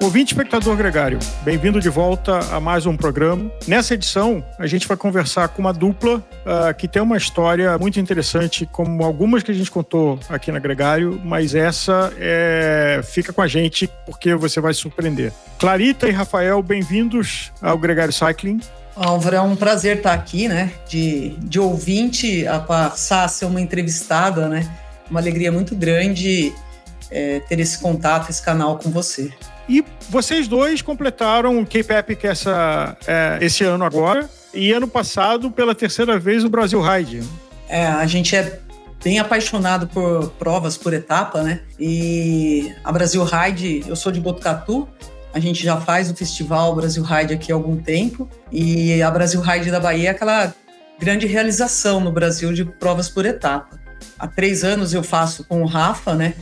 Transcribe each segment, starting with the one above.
Ouvinte espectador gregário, bem-vindo de volta a mais um programa. Nessa edição, a gente vai conversar com uma dupla uh, que tem uma história muito interessante, como algumas que a gente contou aqui na Gregário, mas essa é... fica com a gente porque você vai surpreender. Clarita e Rafael, bem-vindos ao Gregário Cycling. Álvaro, é um prazer estar aqui, né? De, de ouvinte a passar a ser uma entrevistada, né? Uma alegria muito grande é, ter esse contato, esse canal com você. E vocês dois completaram o Cape Epic essa, é, esse ano agora. E ano passado, pela terceira vez, o Brasil Ride. É, a gente é bem apaixonado por provas por etapa, né? E a Brasil Ride, eu sou de Botucatu, a gente já faz o festival Brasil Ride aqui há algum tempo. E a Brasil Ride da Bahia é aquela grande realização no Brasil de provas por etapa. Há três anos eu faço com o Rafa, né?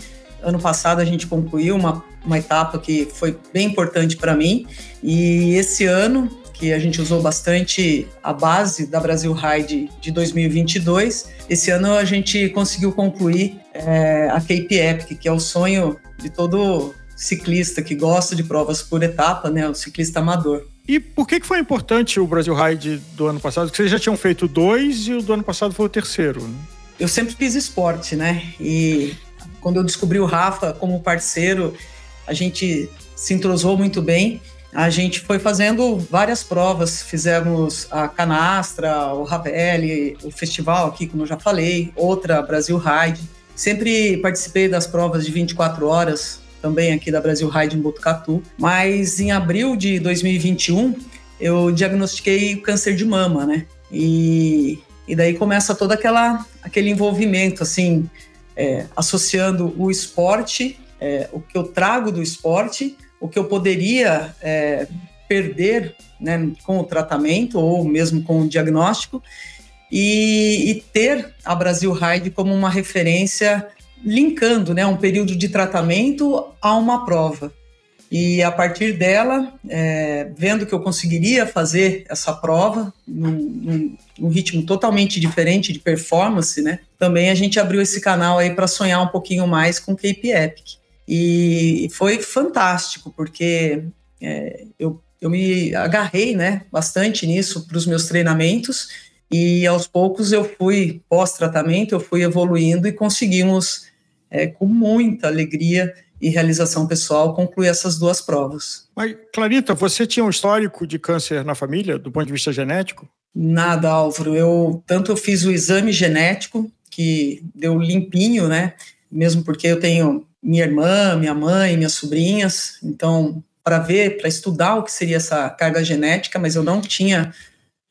Ano passado a gente concluiu uma, uma etapa que foi bem importante para mim. E esse ano, que a gente usou bastante a base da Brasil Ride de 2022, esse ano a gente conseguiu concluir é, a Cape Epic, que é o sonho de todo ciclista que gosta de provas por etapa, né, o ciclista amador. E por que, que foi importante o Brasil Ride do ano passado? Porque vocês já tinham feito dois e o do ano passado foi o terceiro. Né? Eu sempre fiz esporte, né? E quando eu descobri o Rafa como parceiro, a gente se entrosou muito bem. A gente foi fazendo várias provas, fizemos a Canastra, o Ravelli, o festival aqui, como eu já falei, outra Brasil Ride. Sempre participei das provas de 24 horas, também aqui da Brasil Ride em Botucatu. Mas em abril de 2021, eu diagnostiquei câncer de mama, né? E, e daí começa todo aquela, aquele envolvimento, assim, é, associando o esporte, é, o que eu trago do esporte, o que eu poderia é, perder né, com o tratamento ou mesmo com o diagnóstico, e, e, ter a Brasil Ride como uma referência, linkando né, um período de tratamento a uma prova. E a partir dela, é, vendo que eu conseguiria fazer essa prova num, num, num, ritmo totalmente diferente de performance, né? Também a gente abriu esse canal aí para sonhar um pouquinho mais com Cape Epic. E foi fantástico, porque é, eu, eu me agarrei né, bastante nisso para os meus treinamentos e aos poucos eu fui, pós-tratamento, eu fui evoluindo e conseguimos, é, com muita alegria, e realização pessoal concluir essas duas provas. Mas, Clarita, você tinha um histórico de câncer na família, do ponto de vista genético? Nada, Álvaro. Eu tanto eu fiz o exame genético, que deu limpinho, né? Mesmo porque eu tenho minha irmã, minha mãe, minhas sobrinhas, então para ver, para estudar o que seria essa carga genética, mas eu não tinha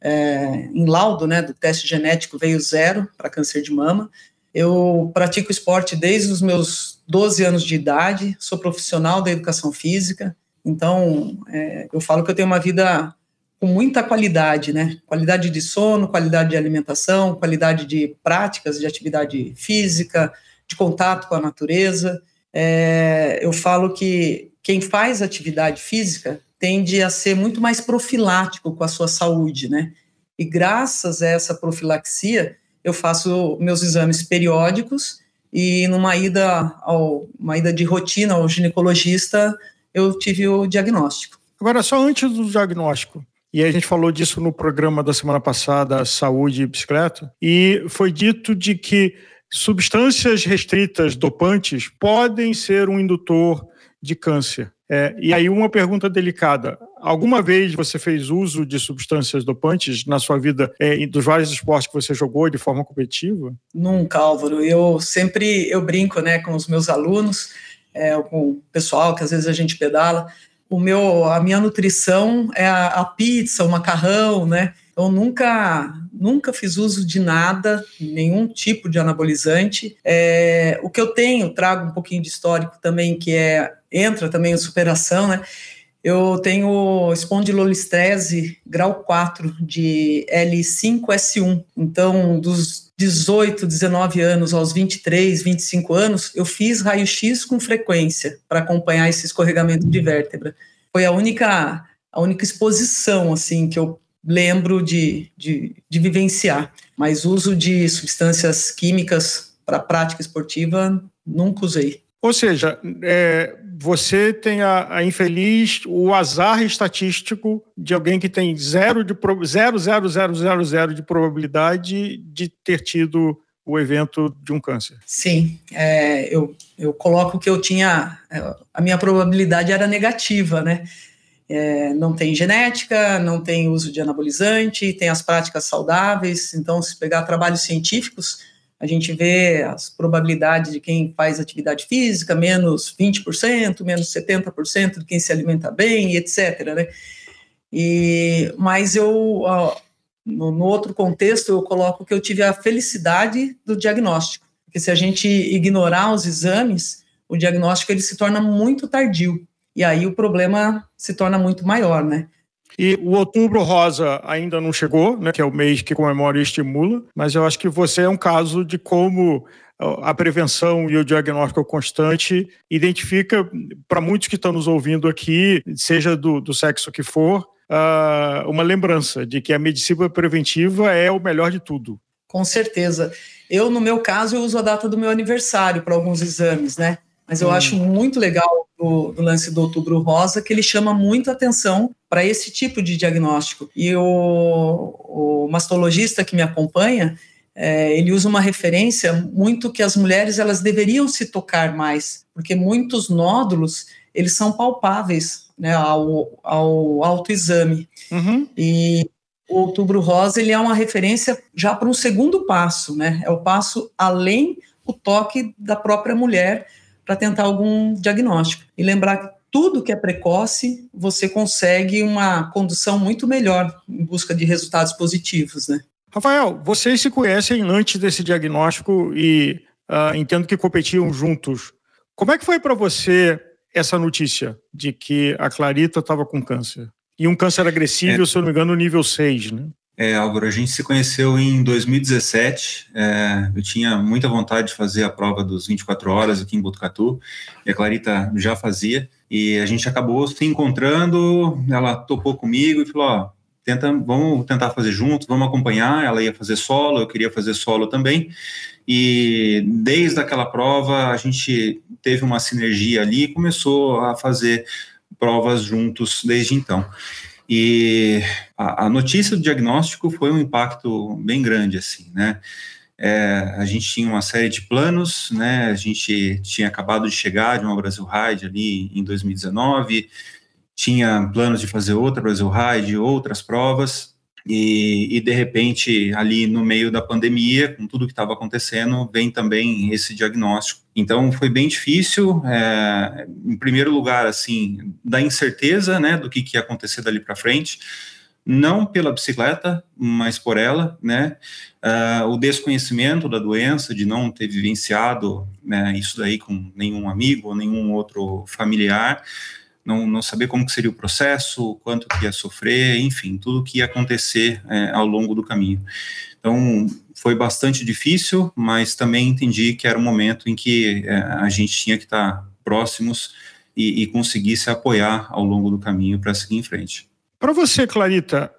é, em laudo, né, do teste genético veio zero para câncer de mama. Eu pratico esporte desde os meus 12 anos de idade, sou profissional da educação física, então é, eu falo que eu tenho uma vida com muita qualidade, né? Qualidade de sono, qualidade de alimentação, qualidade de práticas de atividade física, de contato com a natureza. É, eu falo que quem faz atividade física tende a ser muito mais profilático com a sua saúde, né? E graças a essa profilaxia, eu faço meus exames periódicos e numa ida ao uma ida de rotina ao ginecologista, eu tive o diagnóstico. Agora só antes do diagnóstico, e a gente falou disso no programa da semana passada, Saúde e Bicicleta, e foi dito de que substâncias restritas dopantes podem ser um indutor de câncer. É, e aí, uma pergunta delicada: alguma vez você fez uso de substâncias dopantes na sua vida, é, dos vários esportes que você jogou de forma competitiva? Nunca, Álvaro. Eu sempre eu brinco né, com os meus alunos, é, com o pessoal que às vezes a gente pedala. O meu, a minha nutrição é a, a pizza, o macarrão, né? Eu nunca, nunca fiz uso de nada, nenhum tipo de anabolizante. É, o que eu tenho, trago um pouquinho de histórico também, que é entra também em superação, né? Eu tenho espondilolistrese grau 4 de L5S1. Então, dos 18, 19 anos aos 23, 25 anos, eu fiz raio-x com frequência para acompanhar esse escorregamento de vértebra. Foi a única a única exposição assim que eu lembro de, de, de vivenciar, mas uso de substâncias químicas para prática esportiva, nunca usei. Ou seja, é, você tem a, a, infeliz, o azar estatístico de alguém que tem zero, de, zero, zero, zero, zero, zero de probabilidade de ter tido o evento de um câncer. Sim, é, eu, eu coloco que eu tinha, a minha probabilidade era negativa, né? É, não tem genética, não tem uso de anabolizante, tem as práticas saudáveis. Então, se pegar trabalhos científicos, a gente vê as probabilidades de quem faz atividade física, menos 20%, menos 70% de quem se alimenta bem, etc. Né? E, mas eu, no, no outro contexto, eu coloco que eu tive a felicidade do diagnóstico, porque se a gente ignorar os exames, o diagnóstico ele se torna muito tardio, e aí o problema se torna muito maior, né? E o Outubro Rosa ainda não chegou, né, que é o mês que comemora e estimula, mas eu acho que você é um caso de como a prevenção e o diagnóstico constante identifica, para muitos que estão nos ouvindo aqui, seja do, do sexo que for, uh, uma lembrança de que a medicina preventiva é o melhor de tudo. Com certeza. Eu, no meu caso, eu uso a data do meu aniversário para alguns exames, né? Mas eu hum. acho muito legal do, do, lance do Outubro Rosa que ele chama muito atenção para esse tipo de diagnóstico. E o, o mastologista que me acompanha, é, ele usa uma referência muito que as mulheres elas deveriam se tocar mais, porque muitos nódulos eles são palpáveis né, ao, ao autoexame. Uhum. E o Outubro Rosa ele é uma referência já para um segundo passo, né? É o passo além o toque da própria mulher para tentar algum diagnóstico. E lembrar que tudo que é precoce, você consegue uma condução muito melhor em busca de resultados positivos, né? Rafael, vocês se conhecem antes desse diagnóstico e uh, entendo que competiam juntos. Como é que foi para você essa notícia de que a Clarita estava com câncer? E um câncer agressivo, é. se eu não me engano, nível 6, né? É, Álvaro, a gente se conheceu em 2017. É, eu tinha muita vontade de fazer a prova dos 24 horas aqui em Botucatu, e a Clarita já fazia. E a gente acabou se encontrando, ela topou comigo e falou: ó, tenta, vamos tentar fazer juntos, vamos acompanhar. Ela ia fazer solo, eu queria fazer solo também. E desde aquela prova, a gente teve uma sinergia ali e começou a fazer provas juntos desde então. E a, a, notícia do diagnóstico foi um impacto bem grande, assim, né? É, a gente tinha uma série de planos, né? A gente tinha acabado de chegar de uma Brasil Ride ali em 2019, tinha planos de fazer outra Brasil Ride, outras provas, e, e, de repente, ali no meio da pandemia, com tudo que estava acontecendo, vem também esse diagnóstico. Então, foi bem difícil, é, em primeiro lugar, assim, da incerteza, né, do que, que ia acontecer dali para frente, não pela bicicleta, mas por ela, né, uh, o desconhecimento da doença, de não ter vivenciado né, isso daí com nenhum amigo ou nenhum outro familiar, não, não saber como que seria o processo, quanto que ia sofrer, enfim, tudo que ia acontecer é, ao longo do caminho. Então, foi bastante difícil, mas também entendi que era um momento em que é, a gente tinha que estar próximos e, e conseguir se apoiar ao longo do caminho para seguir em frente. Para você, Clarita,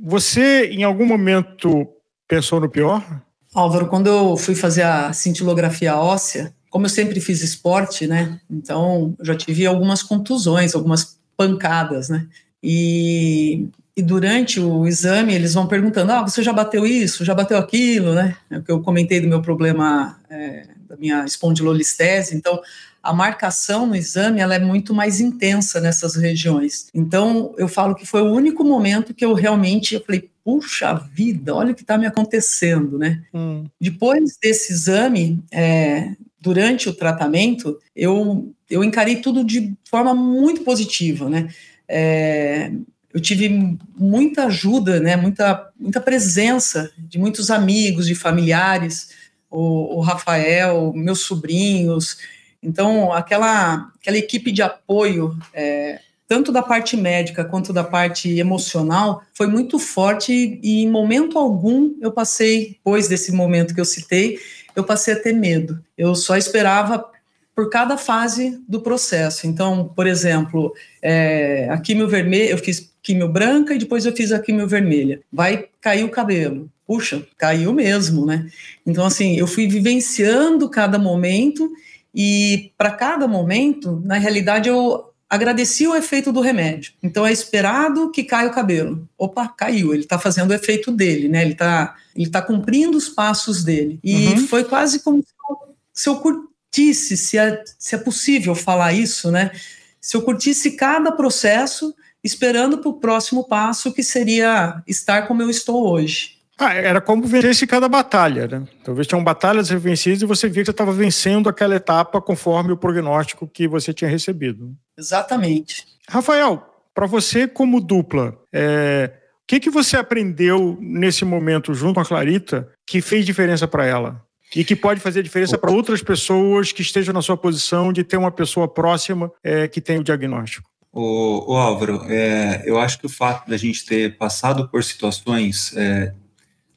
você em algum momento pensou no pior? Álvaro, quando eu fui fazer a cintilografia óssea, como eu sempre fiz esporte, né? Então, já tive algumas contusões, algumas pancadas, né? E, e durante o exame, eles vão perguntando: ah, você já bateu isso, já bateu aquilo, né? É o que eu comentei do meu problema, é, da minha espondilolistese. Então, a marcação no exame ela é muito mais intensa nessas regiões. Então, eu falo que foi o único momento que eu realmente eu falei, puxa vida, olha o que está me acontecendo, né? Hum. Depois desse exame, é, durante o tratamento, eu, eu encarei tudo de forma muito positiva, né? É, eu tive muita ajuda, né? Muita, muita presença de muitos amigos, de familiares, o, o Rafael, meus sobrinhos. Então, aquela, aquela equipe de apoio, é, tanto da parte médica quanto da parte emocional, foi muito forte e, em momento algum, eu passei, depois desse momento que eu citei, eu passei a ter medo. Eu só esperava por cada fase do processo. Então, por exemplo, é, a químio vermelha, eu fiz químio branca e depois eu fiz a químio vermelha. Vai cair o cabelo. puxa, caiu mesmo, né? Então, assim, eu fui vivenciando cada momento e para cada momento, na realidade, eu agradeci o efeito do remédio. Então é esperado que caia o cabelo. Opa, caiu, ele está fazendo o efeito dele, né? Ele está ele tá cumprindo os passos dele. E uhum. foi quase como se eu curtisse, se é, se é possível falar isso, né? Se eu curtisse cada processo esperando para o próximo passo, que seria estar como eu estou hoje. Ah, era como vencer cada batalha, né? Talvez tinham batalhas vencidas e você via que você estava vencendo aquela etapa conforme o prognóstico que você tinha recebido. Exatamente. Rafael, para você como dupla, é, o que, que você aprendeu nesse momento junto com a Clarita que fez diferença para ela? E que pode fazer diferença para outras pessoas que estejam na sua posição de ter uma pessoa próxima é, que tem o diagnóstico? O, o Álvaro, é, eu acho que o fato da gente ter passado por situações é,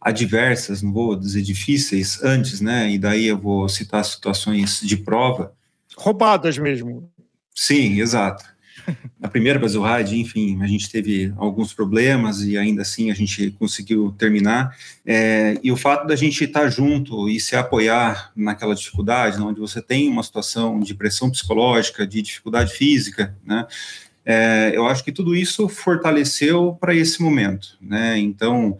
adversas, não vou dizer difíceis, antes, né? E daí eu vou citar situações de prova. Roubadas mesmo. Sim, exato. Na primeira Brasil enfim, a gente teve alguns problemas e ainda assim a gente conseguiu terminar. É, e o fato da gente estar junto e se apoiar naquela dificuldade, onde você tem uma situação de pressão psicológica, de dificuldade física, né? É, eu acho que tudo isso fortaleceu para esse momento, né? Então,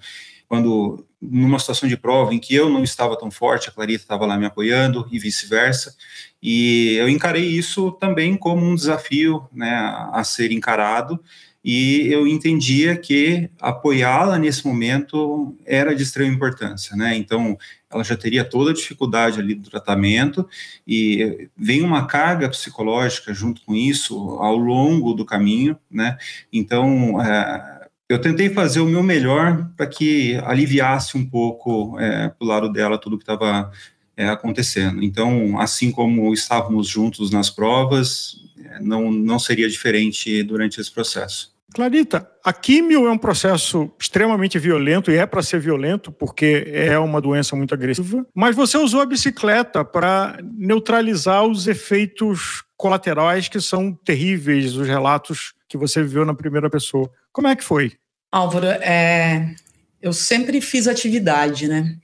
quando numa situação de prova em que eu não estava tão forte, a Clarita estava lá me apoiando e vice-versa. E eu encarei isso também como um desafio né, a ser encarado. E eu entendia que apoiá-la nesse momento era de extrema importância, né? Então, ela já teria toda a dificuldade ali do tratamento e vem uma carga psicológica junto com isso ao longo do caminho, né? Então, é, eu tentei fazer o meu melhor para que aliviasse um pouco é, para o lado dela tudo que estava é, acontecendo. Então, assim como estávamos juntos nas provas, é, não, não seria diferente durante esse processo. Clarita, a químio é um processo extremamente violento e é para ser violento porque é uma doença muito agressiva, mas você usou a bicicleta para neutralizar os efeitos colaterais que são terríveis, os relatos que você viveu na primeira pessoa. Como é que foi? Álvaro, é, eu sempre fiz atividade, né?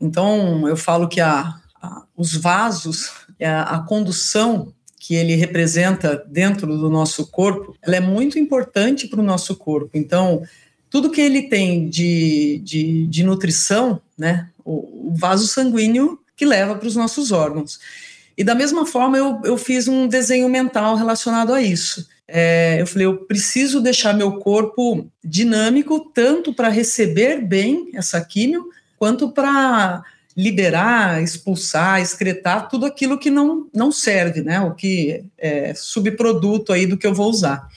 Então, eu falo que a, a os vasos, a, a condução que ele representa dentro do nosso corpo, ela é muito importante para o nosso corpo. Então, tudo que ele tem de, de, de nutrição, né, o, o, vaso sanguíneo que leva para os nossos órgãos. E da mesma forma, eu, eu fiz um desenho mental relacionado a isso é, eu falei, eu preciso deixar meu corpo dinâmico tanto para receber bem essa químio, quanto para liberar, expulsar, excretar tudo aquilo que não, não serve, né? O que é subproduto aí do que eu vou usar.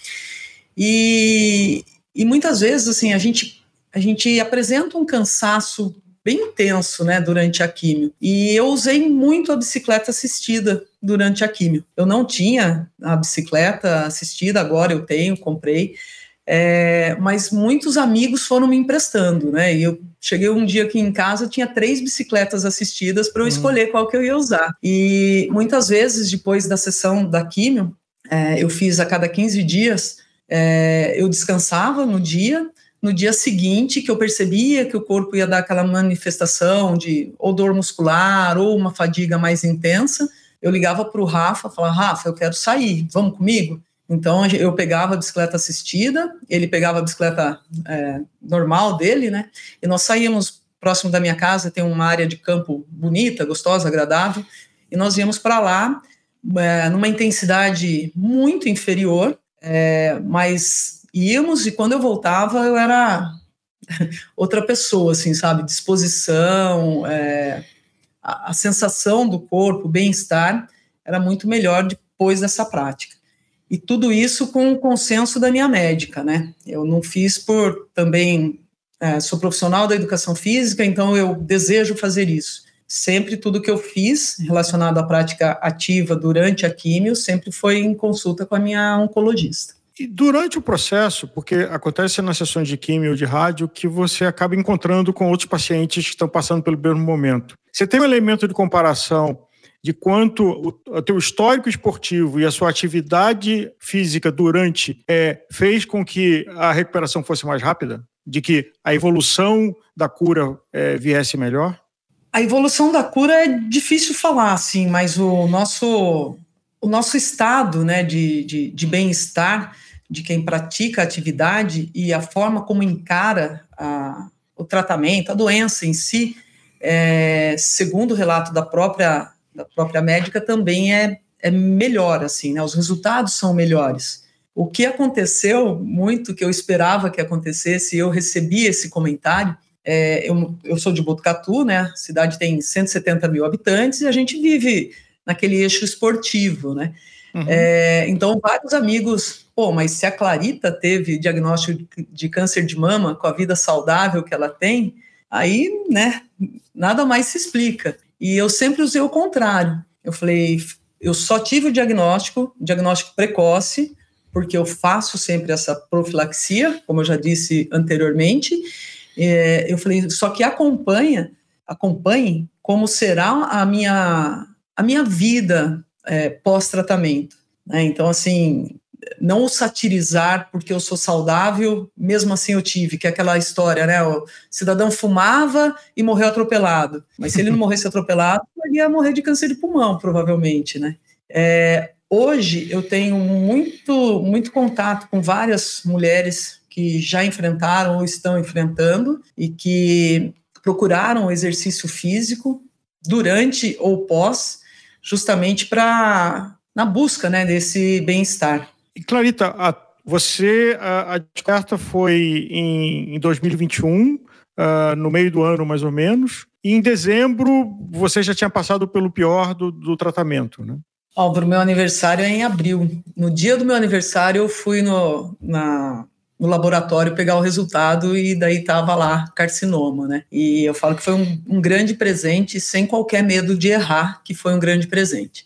E, e muitas vezes, assim, a gente, a gente apresenta um cansaço bem intenso, né, durante a químio. E eu usei muito a bicicleta assistida durante a químio. Eu não tinha a bicicleta assistida, agora eu tenho, comprei. É, mas muitos amigos foram me emprestando, né? E eu cheguei um dia aqui em casa, tinha três bicicletas assistidas para eu hum. escolher qual que eu ia usar. E muitas vezes, depois da sessão da químio, é, eu fiz a cada 15 dias, é, eu descansava no dia, no dia seguinte que eu percebia que o corpo ia dar aquela manifestação de ou dor muscular ou uma fadiga mais intensa, eu ligava para o Rafa, falava, Rafa, eu quero sair, vamos comigo? Então eu pegava a bicicleta assistida, ele pegava a bicicleta é, normal dele, né? E nós saímos próximo da minha casa, tem uma área de campo bonita, gostosa, agradável, e nós íamos para lá é, numa intensidade muito inferior, é, mas íamos e quando eu voltava eu era outra pessoa, assim, sabe? Disposição, é, a, a, sensação do corpo, bem-estar, era muito melhor depois dessa prática. E tudo isso com o consenso da minha médica, né? Eu não fiz por também. É, sou profissional da educação física, então eu desejo fazer isso. Sempre tudo que eu fiz relacionado à prática ativa durante a químio sempre foi em consulta com a minha oncologista. E durante o processo, porque acontece nas sessões de químio ou de rádio que você acaba encontrando com outros pacientes que estão passando pelo mesmo momento. Você tem um elemento de comparação de quanto o, teu histórico esportivo e a sua atividade física durante é, fez com que a recuperação fosse mais rápida? de que a evolução da cura é, viesse melhor? A evolução da cura é difícil falar, assim, mas o nosso, o nosso estado né, de, de, de bem-estar de quem pratica a atividade e a forma como encara a, o tratamento, a doença em si, é, segundo o relato da própria, da própria médica, também é, é melhor, assim, né? Os resultados são melhores. O que aconteceu muito, que eu esperava que acontecesse, e eu recebi esse comentário, é, eu, eu sou de Botucatu, né? A cidade tem 170 mil habitantes e a gente vive naquele eixo esportivo, né? Uhum. É, então, vários amigos, pô, mas se a Clarita teve diagnóstico de câncer de mama com a vida saudável que ela tem, aí, né, nada mais se explica. E eu sempre usei o contrário. Eu falei, eu só tive o diagnóstico, diagnóstico precoce, porque eu faço sempre essa profilaxia, como eu já disse anteriormente. É, eu falei, só que acompanha, acompanhe como será a minha, a minha vida é, pós-tratamento. Né? Então, assim, não o satirizar porque eu sou saudável, mesmo assim eu tive, que é aquela história, né? O cidadão fumava e morreu atropelado. Mas se ele não morresse atropelado, ele ia morrer de câncer de pulmão, provavelmente, né? É, hoje eu tenho muito, muito contato com várias mulheres que já enfrentaram ou estão enfrentando e que procuraram o exercício físico durante ou pós justamente para na busca né, desse bem-estar. Clarita, a, você, a, a descoberta foi em, em 2021, uh, ah, no meio do ano mais ou menos, e em dezembro você já tinha passado pelo pior do, do tratamento, né? Álvaro, meu aniversário é em abril. No dia do meu aniversário, eu fui no, na, no laboratório pegar o resultado e daí tava lá carcinoma, né? E eu falo que foi um, um, grande presente, sem qualquer medo de errar, que foi um grande presente.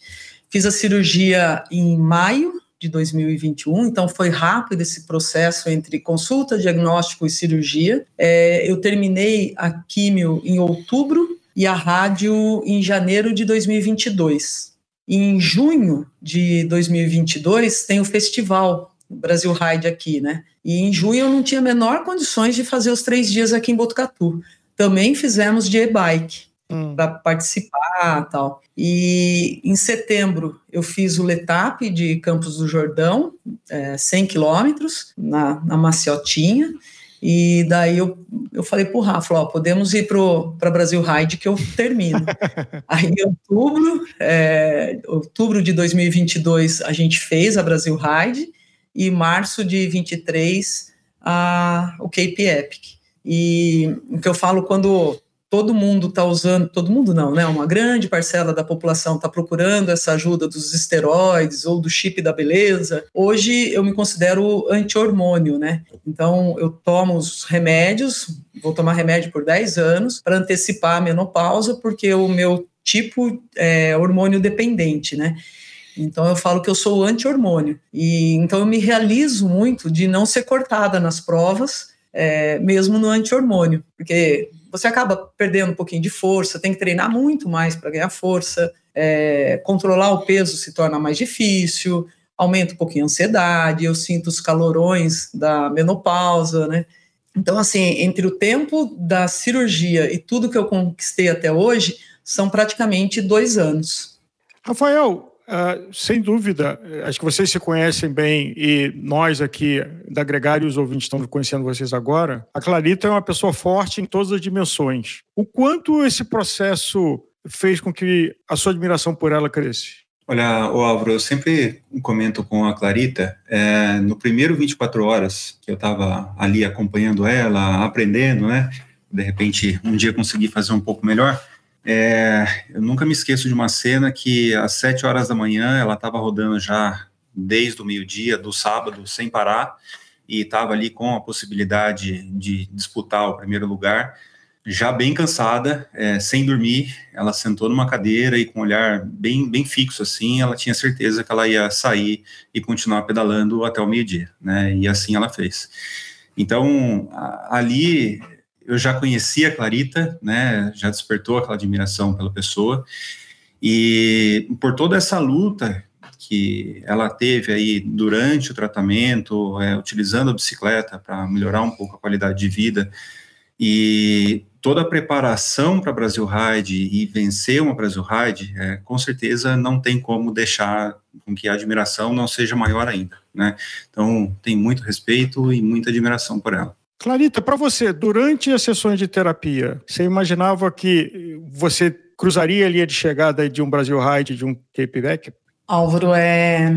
Fiz a cirurgia em maio de 2021, então foi rápido esse processo entre consulta, diagnóstico e cirurgia. É, eu terminei a químio em outubro e a rádio em janeiro de 2022. Em junho de 2022 tem o festival Brasil Ride aqui, né? E em junho eu não tinha menor condições de fazer os três dias aqui em Botucatu. Também fizemos de e-bike hum. para participar tal. E em setembro eu fiz o Letap de Campos do Jordão, é, 100 quilômetros, na, na Maciotinha. E daí eu, eu falei pro Rafa, ó, podemos ir para Brasil Ride que eu termino. Aí em outubro, é, outubro de 2022 a gente fez a Brasil Ride e março de 23 a, o Cape Epic. E o que eu falo quando todo mundo está usando, todo mundo não, né? Uma grande parcela da população está procurando essa ajuda dos esteroides ou do chip da beleza. Hoje eu me considero anti-hormônio, né? Então eu tomo os remédios, vou tomar remédio por 10 anos para antecipar a menopausa, porque o meu tipo é hormônio dependente, né? Então eu falo que eu sou anti-hormônio. E então eu me realizo muito de não ser cortada nas provas, é, mesmo no anti-hormônio, porque você acaba perdendo um pouquinho de força, tem que treinar muito mais para ganhar força, é, controlar o peso se torna mais difícil, aumenta um pouquinho a ansiedade, eu sinto os calorões da menopausa, né? Então, assim, entre o tempo da cirurgia e tudo que eu conquistei até hoje, são praticamente dois anos. Rafael, Uh, sem dúvida, acho que vocês se conhecem bem e nós aqui da Gregário e os ouvintes estão conhecendo vocês agora. A Clarita é uma pessoa forte em todas as dimensões. O quanto esse processo fez com que a sua admiração por ela crescesse? Olha, o Álvaro, eu sempre comento com a Clarita, é, no primeiro 24 horas que eu estava ali acompanhando ela, aprendendo, né? De repente, um dia consegui fazer um pouco melhor é, eu nunca me esqueço de uma cena que às sete horas da manhã ela estava rodando já desde o meio-dia do sábado sem parar e estava ali com a possibilidade de disputar o primeiro lugar. Já bem cansada, é, sem dormir, ela sentou numa cadeira e com um olhar bem, bem fixo assim, ela tinha certeza que ela ia sair e continuar pedalando até o meio-dia, né? E assim ela fez. Então, ali eu já conhecia a Clarita, né, já despertou aquela admiração pela pessoa, e por toda essa luta que ela teve aí durante o tratamento, é, utilizando a bicicleta para melhorar um pouco a qualidade de vida, e toda a preparação para Brasil Ride e vencer uma Brasil Ride, é, com certeza não tem como deixar com que a admiração não seja maior ainda, né? Então, tem muito respeito e muita admiração por ela. Clarita, para você, durante as sessões de terapia, você imaginava que você cruzaria a linha de chegada de um Brasil Ride, de um Cape Back? Álvaro, é,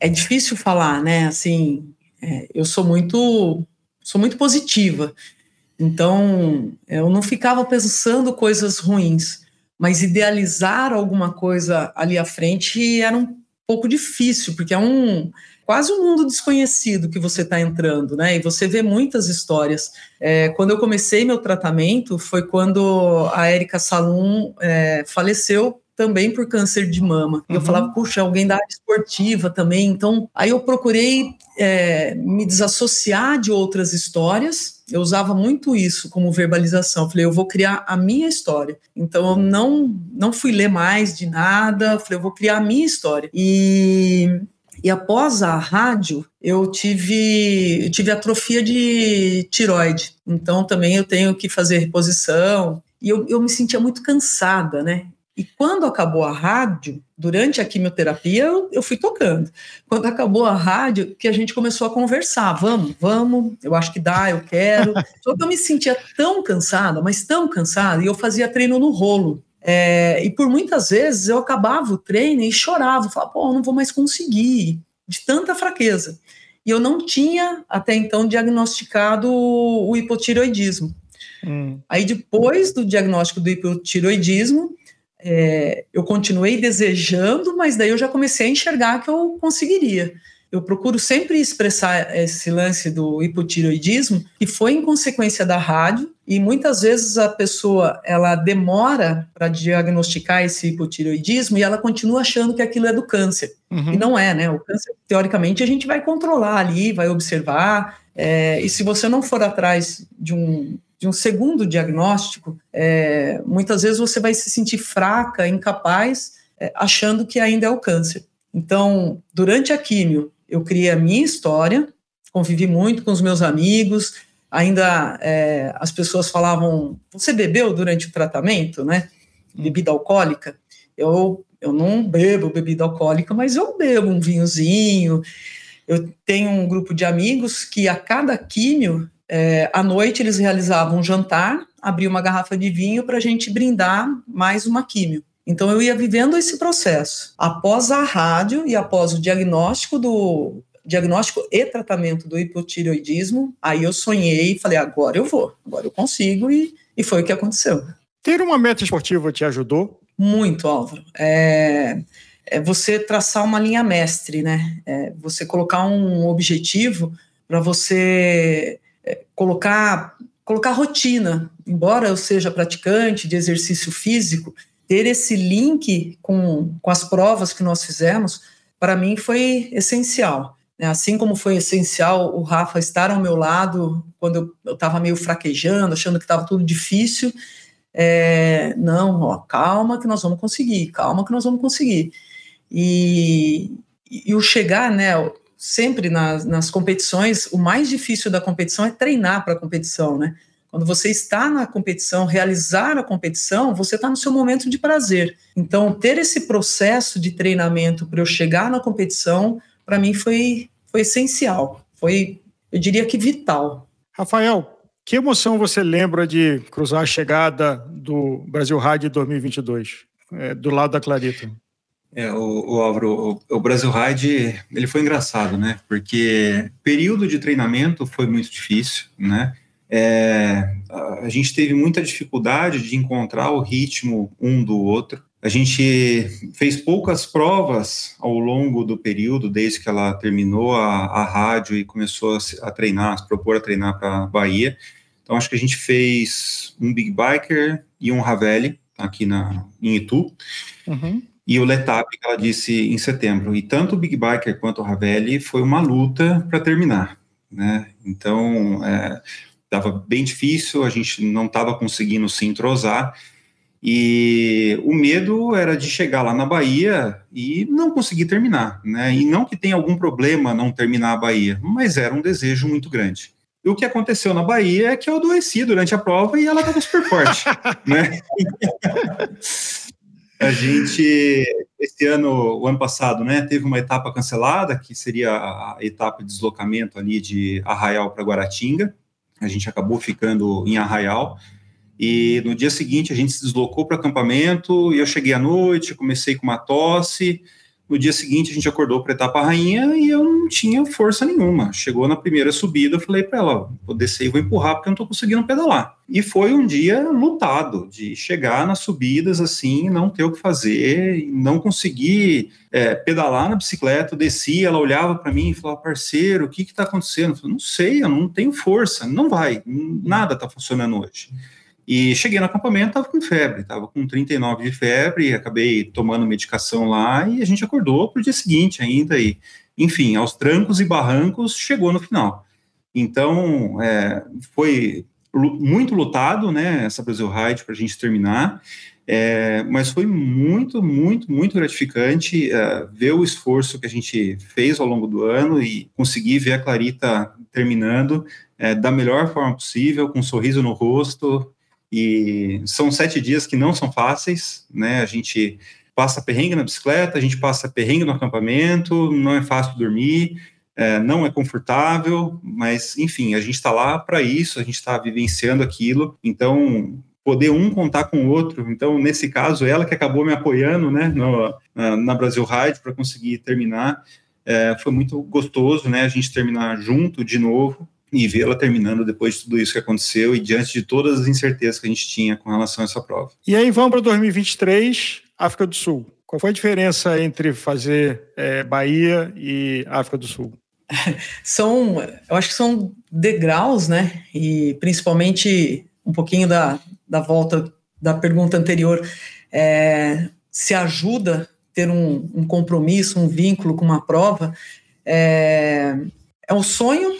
é difícil falar, né? Assim, é, eu sou muito, sou muito positiva. Então, eu não ficava pensando coisas ruins, mas idealizar alguma coisa ali à frente era um pouco difícil, porque é um quase um mundo desconhecido que você está entrando, né? E você vê muitas histórias. É, quando eu comecei meu tratamento foi quando a Érica Salum é, faleceu também por câncer de mama. Uhum. Eu falava, puxa, alguém da área esportiva também. Então, aí eu procurei é, me desassociar de outras histórias. Eu usava muito isso como verbalização. Falei, eu vou criar a minha história. Então, eu não, não fui ler mais de nada. Falei, eu vou criar a minha história. E e após a rádio, eu tive, eu tive atrofia de tiroide. Então também eu tenho que fazer reposição. E eu, eu me sentia muito cansada, né? E quando acabou a rádio, durante a quimioterapia, eu, eu, fui tocando. Quando acabou a rádio, que a gente começou a conversar. Vamos, vamos, eu acho que dá, eu quero. Só que eu me sentia tão cansada, mas tão cansada, e eu fazia treino no rolo. É, e por muitas vezes eu acabava o treino e chorava, falava, pô, não vou mais conseguir, de tanta fraqueza. E eu não tinha até então diagnosticado o hipotiroidismo. Hum. Aí depois do diagnóstico do hipotiroidismo, é, eu continuei desejando, mas daí eu já comecei a enxergar que eu conseguiria eu procuro sempre expressar esse lance do hipotiroidismo, que foi em consequência da rádio, e muitas vezes a pessoa ela demora para diagnosticar esse hipotiroidismo e ela continua achando que aquilo é do câncer. Uhum. E não é, né? O câncer, teoricamente, a gente vai controlar ali, vai observar, é, e se você não for atrás de um, de um segundo diagnóstico, é, muitas vezes você vai se sentir fraca, incapaz, é, achando que ainda é o câncer. Então, durante a químio, eu criei a minha história, convivi muito com os meus amigos, ainda é, as pessoas falavam, você bebeu durante o tratamento, né? Bebida alcoólica? Eu, eu não bebo bebida alcoólica, mas eu bebo um vinhozinho. Eu tenho um grupo de amigos que a cada químio, é, à noite eles realizavam um jantar, abriam uma garrafa de vinho para a gente brindar mais uma químio. Então eu ia vivendo esse processo. Após a rádio e após o diagnóstico do diagnóstico e tratamento do hipotireoidismo, aí eu sonhei e falei, agora eu vou, agora eu consigo e, e foi o que aconteceu. Ter uma meta esportiva te ajudou? Muito, Álvaro. É, é você traçar uma linha mestre, né? É você colocar um objetivo para você é, colocar colocar rotina. Embora eu seja praticante de exercício físico, ter esse link com, com as provas que nós fizemos, para mim foi essencial. Né? Assim como foi essencial o Rafa estar ao meu lado quando eu estava meio fraquejando, achando que estava tudo difícil. É, não, ó, calma que nós vamos conseguir, calma que nós vamos conseguir. E, e o chegar, né, sempre nas, nas competições, o mais difícil da competição é treinar para a competição, né? Quando você está na competição, realizar a competição, você está no seu momento de prazer. Então, ter esse processo de treinamento para eu chegar na competição, para mim foi, foi essencial. Foi, eu diria que vital. Rafael, que emoção você lembra de cruzar a chegada do Brasil Ride 2022, é, do lado da Clarita? É, o, o Álvaro, o, o, Brasil Ride, ele foi engraçado, né? Porque período de treinamento foi muito difícil, né? É, a gente teve muita dificuldade de encontrar o ritmo um do outro. A gente fez poucas provas ao longo do período, desde que ela terminou a, a rádio e começou a, a treinar, a se propor a treinar para a Bahia. Então, acho que a gente fez um Big Biker e um Ravelli aqui na, em Itu. Uhum. E o Letap, que ela disse em setembro. E tanto o Big Biker quanto o Ravelli foi uma luta para terminar. Né? Então, é, estava bem difícil, a gente não estava conseguindo se entrosar. E o medo era de chegar lá na Bahia e não conseguir terminar, né? E não que tenha algum problema não terminar a Bahia, mas era um desejo muito grande. E o que aconteceu na Bahia é que eu adoeci durante a prova e ela estava super forte, né? a gente, esse ano, o ano passado, né, teve uma etapa cancelada, que seria a etapa de deslocamento ali de Arraial para Guaratinga. A gente acabou ficando em Arraial. E no dia seguinte a gente se deslocou para acampamento e eu cheguei à noite, comecei com uma tosse, no dia seguinte, a gente acordou para etapa rainha e eu não tinha força nenhuma. Chegou na primeira subida, eu falei para ela: vou descer e vou empurrar porque eu não estou conseguindo pedalar. E foi um dia lutado de chegar nas subidas assim, não ter o que fazer, não conseguir é, pedalar na bicicleta. Eu descia, ela olhava para mim e falava: parceiro, o que está acontecendo? Eu falei, não sei, eu não tenho força, não vai, nada está funcionando hoje. E cheguei no acampamento, estava com febre, estava com 39 de febre, acabei tomando medicação lá e a gente acordou para o dia seguinte ainda. E, enfim, aos trancos e barrancos, chegou no final. Então, é, foi muito lutado, né, essa Brasil Ride para a gente terminar, é, mas foi muito, muito, muito gratificante é, ver o esforço que a gente fez ao longo do ano e conseguir ver a Clarita terminando é, da melhor forma possível, com um sorriso no rosto, e são sete dias que não são fáceis, né? A gente passa perrengue na bicicleta, a gente passa perrengue no acampamento, não é fácil dormir, é, não é confortável, mas enfim, a gente está lá para isso, a gente está vivenciando aquilo, então poder um contar com o outro. Então, nesse caso, ela que acabou me apoiando, né, no, na, na, Brasil Ride para conseguir terminar, é, foi muito gostoso, né, a gente terminar junto de novo e vê-la terminando depois de tudo isso que aconteceu e diante de todas as incertezas que a gente tinha com relação a essa prova. E aí vamos para 2023, África do Sul. Qual foi a diferença entre fazer é, Bahia e África do Sul? São, eu acho que são degraus, né? E principalmente um pouquinho da, da volta da pergunta anterior, é, se ajuda ter um, um, compromisso, um vínculo com uma prova. É, é um sonho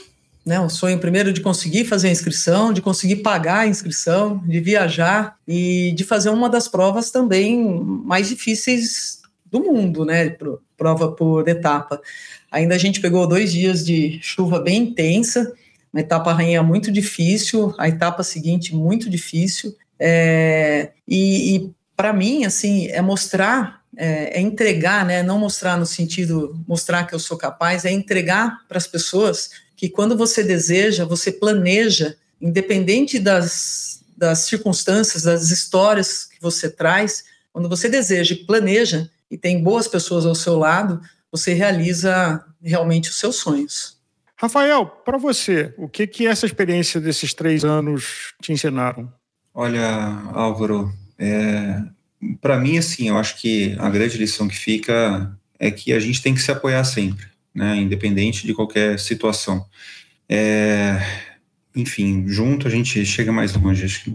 né? O sonho primeiro de conseguir fazer a inscrição, de conseguir pagar a inscrição, de viajar e de fazer uma das provas também mais difíceis do mundo, né? Prova por etapa. Ainda a gente pegou dois dias de chuva bem intensa, uma etapa rainha muito difícil, a etapa seguinte muito difícil. É, e, e para mim, assim, é mostrar, é, é, entregar, né? Não mostrar no sentido mostrar que eu sou capaz, é entregar para as pessoas que quando você deseja, você planeja, independente das, das circunstâncias, das histórias que você traz, quando você deseja e planeja e tem boas pessoas ao seu lado, você realiza realmente os seus sonhos. Rafael, para você, o que que essa experiência desses três anos te ensinaram? Olha, Álvaro, é, para mim, assim, eu acho que a grande lição que fica é que a gente tem que se apoiar sempre né, independente de qualquer situação. É, enfim, junto a gente chega mais longe. Acho que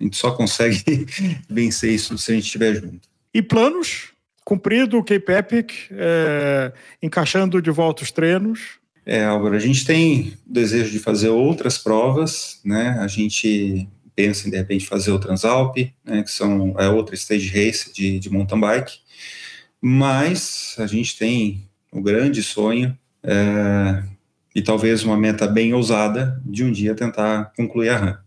a gente só consegue vencer isso se a gente estiver junto. E planos? Cumprido o Cape Epic, é, encaixando de volta os treinos? É, Álvaro, a gente tem desejo de fazer outras provas, né? A gente pensa em, de repente, fazer o Transalp, né, que são, é outra stage race de, de mountain bike, mas a gente tem o grande sonho é, e talvez uma meta bem ousada de um dia tentar concluir a RAM,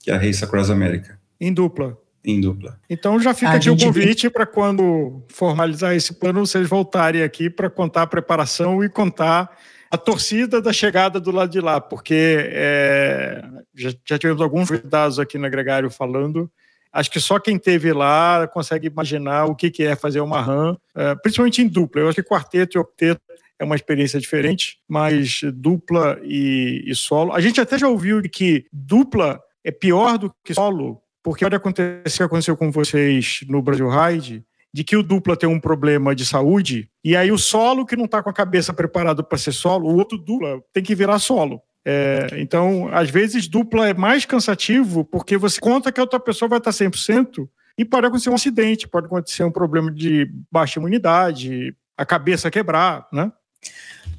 que é a Race Across America. Em dupla. Em dupla. Então já fica a aqui o convite para quando formalizar esse plano, vocês voltarem aqui para contar a preparação e contar a torcida da chegada do lado de lá, porque é, já, já tivemos alguns dados aqui no Gregário falando acho que só quem teve lá consegue imaginar o que, é fazer uma RAM, uh, principalmente em dupla. Eu acho que quarteto e octeto é uma experiência diferente, mas dupla e, e solo. A gente até já ouviu que dupla é pior do que solo, porque pode acontecer, aconteceu com vocês no Brasil Ride, de que o dupla tem um problema de saúde, e aí o solo que não está com a cabeça preparado para ser solo, o outro dupla tem que virar solo. É, então, às vezes, dupla é mais cansativo porque você conta que a outra pessoa vai estar 100% e pode acontecer um acidente, pode acontecer um problema de baixa imunidade, a cabeça quebrar, né?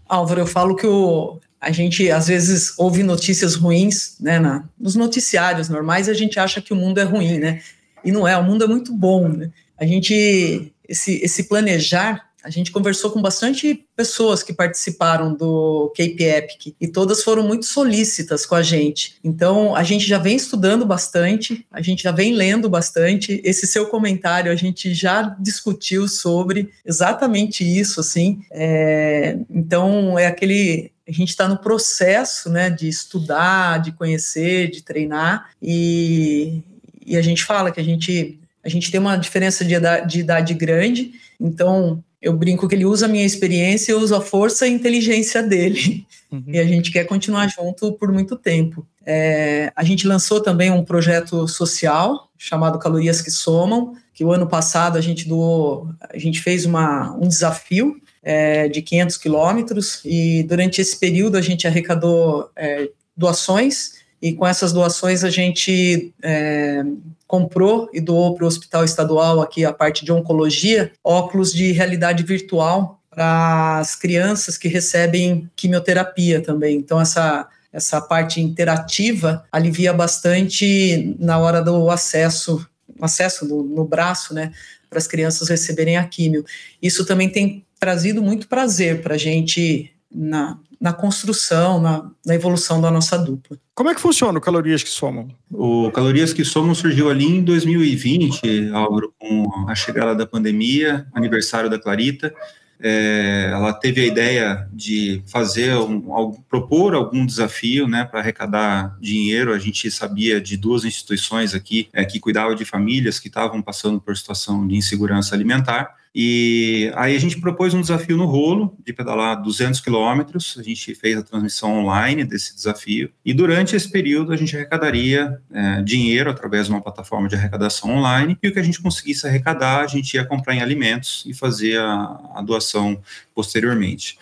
Álvaro, eu falo que o, a gente às vezes ouve notícias ruins, né, na, nos noticiários normais, a gente acha que o mundo é ruim, né? E não é, o mundo é muito bom, né? A gente, esse, esse planejar a gente conversou com bastante pessoas que participaram do Cape Epic e todas foram muito solícitas com a gente. Então, a gente já vem estudando bastante, a gente já vem lendo bastante. Esse seu comentário a gente já discutiu sobre exatamente isso, assim. É, então, é aquele a gente está no processo né, de estudar, de conhecer, de treinar, e, e a gente fala que a gente, a gente tem uma diferença de idade, de idade grande, então eu brinco que ele usa a minha experiência, eu uso a força e a inteligência dele. Uhum. E a gente quer continuar junto por muito tempo. É, a gente lançou também um projeto social chamado Calorias que Somam, que o ano passado a gente doou, a gente fez uma, um desafio é, de 500 quilômetros e durante esse período a gente arrecadou é, doações e com essas doações a gente é, comprou e doou para o hospital estadual aqui a parte de oncologia óculos de realidade virtual para as crianças que recebem quimioterapia também. Então essa essa parte interativa alivia bastante na hora do acesso acesso no, no braço, né, para as crianças receberem a químio. Isso também tem trazido muito prazer para a gente na, na construção, na, na, evolução da nossa dupla. Como é que funciona o Calorias que Somam? O Calorias que Somam surgiu ali em 2020, Álvaro, com a chegada da pandemia, aniversário da Clarita. É, ela teve a ideia de fazer, um, propor algum desafio né, para arrecadar dinheiro. A gente sabia de duas instituições aqui é, que cuidavam de famílias que estavam passando por situação de insegurança alimentar. E aí a gente propôs um desafio no rolo de pedalar 200 quilômetros. A gente fez a transmissão online desse desafio e durante esse período a gente arrecadaria é, dinheiro através de uma plataforma de arrecadação online e o que a gente conseguisse arrecadar a gente ia comprar em alimentos e fazer a, a doação posteriormente.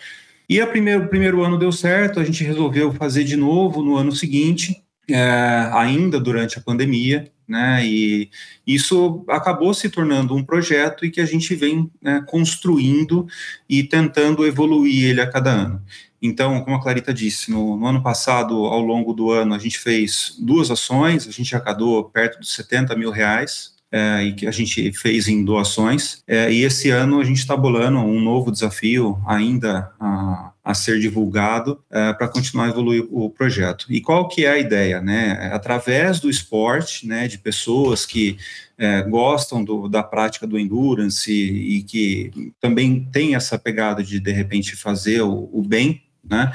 E o primeiro, primeiro ano deu certo, a gente resolveu fazer de novo no ano seguinte, é, ainda durante a pandemia, né? E isso acabou se tornando um projeto e que a gente vem né, construindo e tentando evoluir ele a cada ano. Então, como a Clarita disse, no, no, ano passado, ao longo do ano, a gente fez duas ações, a gente arrecadou perto de 70 mil reais é, e que a gente fez em doações. É, e esse ano a gente está bolando um novo desafio ainda a, a ser divulgado é, para continuar a evoluir o projeto. E qual que é a ideia? Né? É, através do esporte, né, de pessoas que é, gostam do, da prática do endurance e, e, que também tem essa pegada de, de repente, fazer o, o bem, né?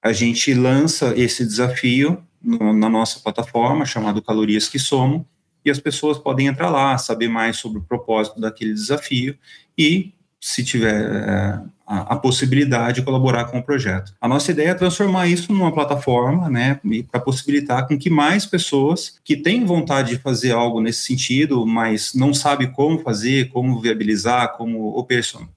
a gente lança esse desafio no, na nossa plataforma, chamado Calorias que Somam, e as pessoas podem entrar lá, saber mais sobre o propósito daquele desafio e, se tiver é, a, a, possibilidade de colaborar com o projeto. A nossa ideia é transformar isso numa plataforma, né, para possibilitar com que mais pessoas que têm vontade de fazer algo nesse sentido, mas não sabe como fazer, como viabilizar, como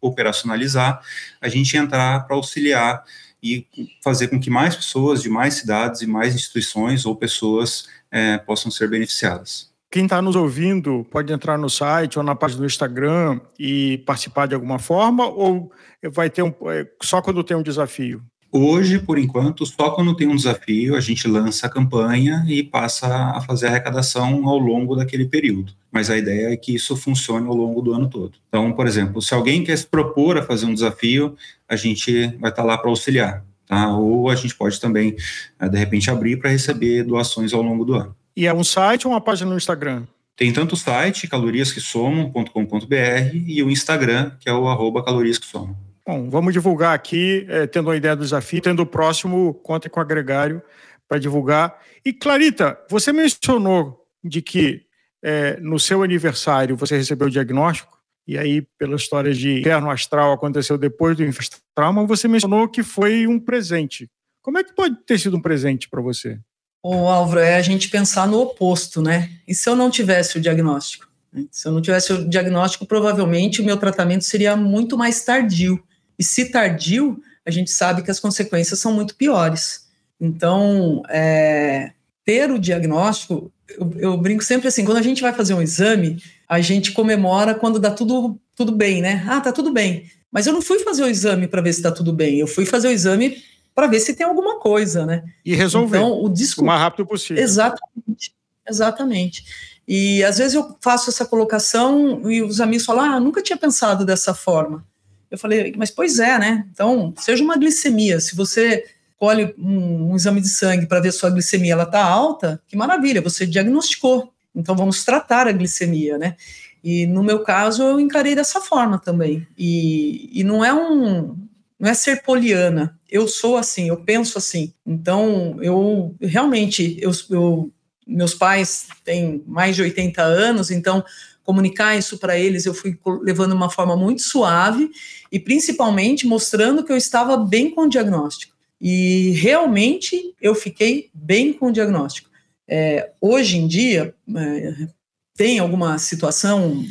operacionalizar, a gente entrar para auxiliar e fazer com que mais pessoas de mais cidades e mais instituições ou pessoas é, possam ser beneficiadas. Quem está nos ouvindo pode entrar no site ou na página do Instagram e participar de alguma forma, ou vai ter um, é, só quando tem um desafio? Hoje, por enquanto, só quando tem um desafio, a gente lança a campanha e passa a fazer a arrecadação ao longo daquele período. Mas a ideia é que isso funcione ao longo do ano todo. Então, por exemplo, se alguém quer se propor a fazer um desafio, a gente vai estar lá para auxiliar. Tá? Ou a gente pode também, eh, de repente, abrir para receber doações ao longo do ano. E é um site ou uma página no Instagram? Tem tanto o site, caloriasquesomam.com.br, e o Instagram, que é o arroba caloriasquesomam. Bom, vamos divulgar aqui, é, tendo uma ideia do desafio, tendo o próximo, conta com o agregário para divulgar. E Clarita, você mencionou de que é, no seu aniversário você recebeu o diagnóstico, e aí, pela história de inferno astral aconteceu depois do inferno astral, mas você mencionou que foi um presente. Como é que pode ter sido um presente para você? O Álvaro, é a gente pensar no oposto, né? E se eu não tivesse o diagnóstico? Se eu não tivesse o diagnóstico, provavelmente o meu tratamento seria muito mais tardio. E se tardio, a gente sabe que as consequências são muito piores. Então, é, ter o diagnóstico, eu, eu, brinco sempre assim, quando a gente vai fazer um exame, a gente comemora quando dá tudo, tudo bem, né? Ah, tá tudo bem. Mas eu não fui fazer o exame para ver se está tudo bem. Eu fui fazer o exame para ver se tem alguma coisa, né? E resolver então, o disco... o mais rápido possível. Exatamente, exatamente. E às vezes eu faço essa colocação e os amigos falam: Ah, nunca tinha pensado dessa forma. Eu falei, mas pois é, né? Então, seja uma glicemia, se você colhe um, um exame de sangue para ver se sua glicemia ela está alta, que maravilha, você diagnosticou. Então vamos tratar a glicemia, né? E no meu caso eu encarei dessa forma também. E, e não é um não é ser poliana. Eu sou assim, eu penso assim. Então eu realmente eu, eu meus pais têm mais de 80 anos, então comunicar isso para eles eu fui levando uma forma muito suave e principalmente mostrando que eu estava bem com o diagnóstico. E realmente eu fiquei bem com o diagnóstico. É, hoje em dia, é, tem alguma situação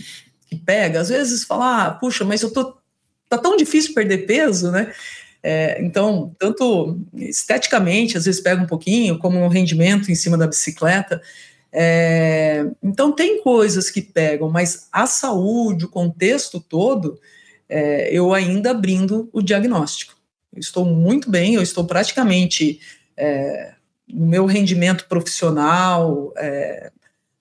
que pega, às vezes fala, ah, puxa, mas eu tô, tá tão difícil perder peso, né? É, então, tanto esteticamente, às vezes pega um pouquinho, como um rendimento em cima da bicicleta. É, então, tem coisas que pegam, mas a saúde, o contexto todo, é, eu ainda brindo o diagnóstico. Eu estou muito bem, eu estou praticamente é, no meu rendimento profissional, é,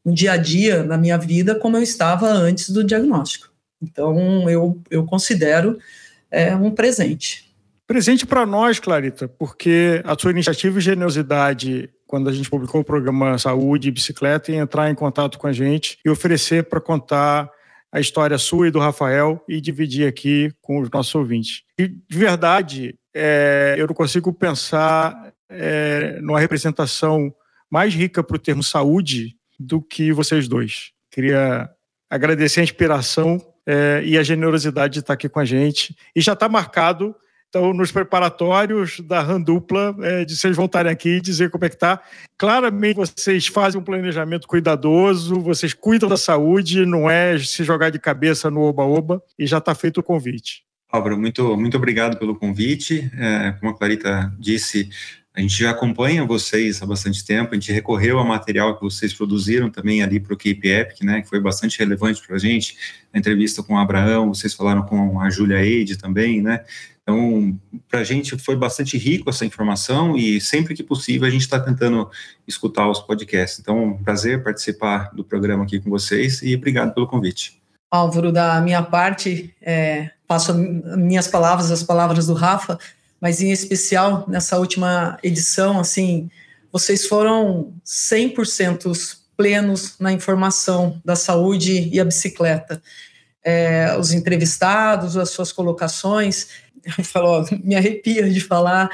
no dia a dia, na minha vida, como eu estava antes do diagnóstico. Então, eu, eu considero é, um presente. Presente para nós, Clarita, porque a sua iniciativa e generosidade, quando a gente publicou o programa Saúde e Bicicleta, em entrar em contato com a gente e oferecer para contar a história sua e do Rafael e dividir aqui com os nossos ouvintes. E, de verdade, é, eu não consigo pensar é, numa representação mais rica para o termo saúde do que vocês dois. Queria agradecer a inspiração é, e a generosidade de estar aqui com a gente. E já está marcado, então, nos preparatórios da Randupla, é, de vocês voltarem aqui e dizer como é que está. Claramente, vocês fazem um planejamento cuidadoso, vocês cuidam da saúde, não é se jogar de cabeça no oba-oba, e já está feito o convite. Álvaro, muito, muito obrigado pelo convite. É, como a Clarita disse, a gente já acompanha vocês há bastante tempo, a gente recorreu ao material que vocês produziram também ali para o Cape Epic, né, que foi bastante relevante para a gente, a entrevista com o Abraão, vocês falaram com a Júlia Eide também, né, então, para a gente foi bastante rico essa informação e sempre que possível a gente está tentando escutar os podcasts. Então, um prazer participar do programa aqui com vocês e obrigado pelo convite. Álvaro, da minha parte, é, passo minhas palavras, as palavras do Rafa, mas em especial nessa última edição, assim, vocês foram 100% plenos na informação da saúde e a bicicleta. É, os entrevistados, as suas colocações, eu falo, me arrepia de falar,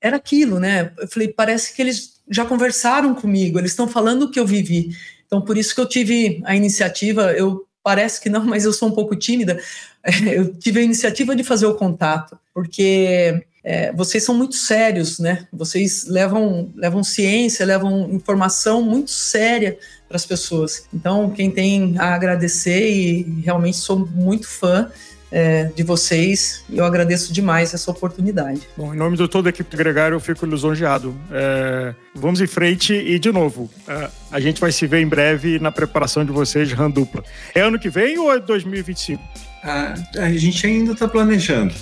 era aquilo, né? Eu falei, parece que eles já conversaram comigo, eles estão falando o que eu vivi. Então, por isso que eu tive a iniciativa, eu parece que não, mas eu sou um pouco tímida, eu tive a iniciativa de fazer o contato, porque é, vocês são muito sérios, né? Vocês levam, levam ciência, levam informação muito séria para as pessoas. Então, quem tem a agradecer e realmente sou muito fã é, de vocês. Eu agradeço demais essa oportunidade. Bom, em nome de toda a equipe do Gregário, eu fico lisonjeado. É, vamos em frente e, de novo, é, a gente vai se ver em breve na preparação de vocês, RAM dupla. É ano que vem ou é 2025? Ah, a gente ainda está planejando.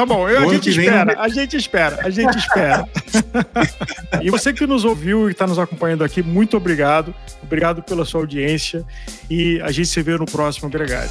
Tá bom, eu, a, gente espera, vem... a gente espera, a gente espera, e você que nos ouviu e está nos acompanhando aqui, muito obrigado. Obrigado pela sua audiência e a gente se vê no próximo Gregário.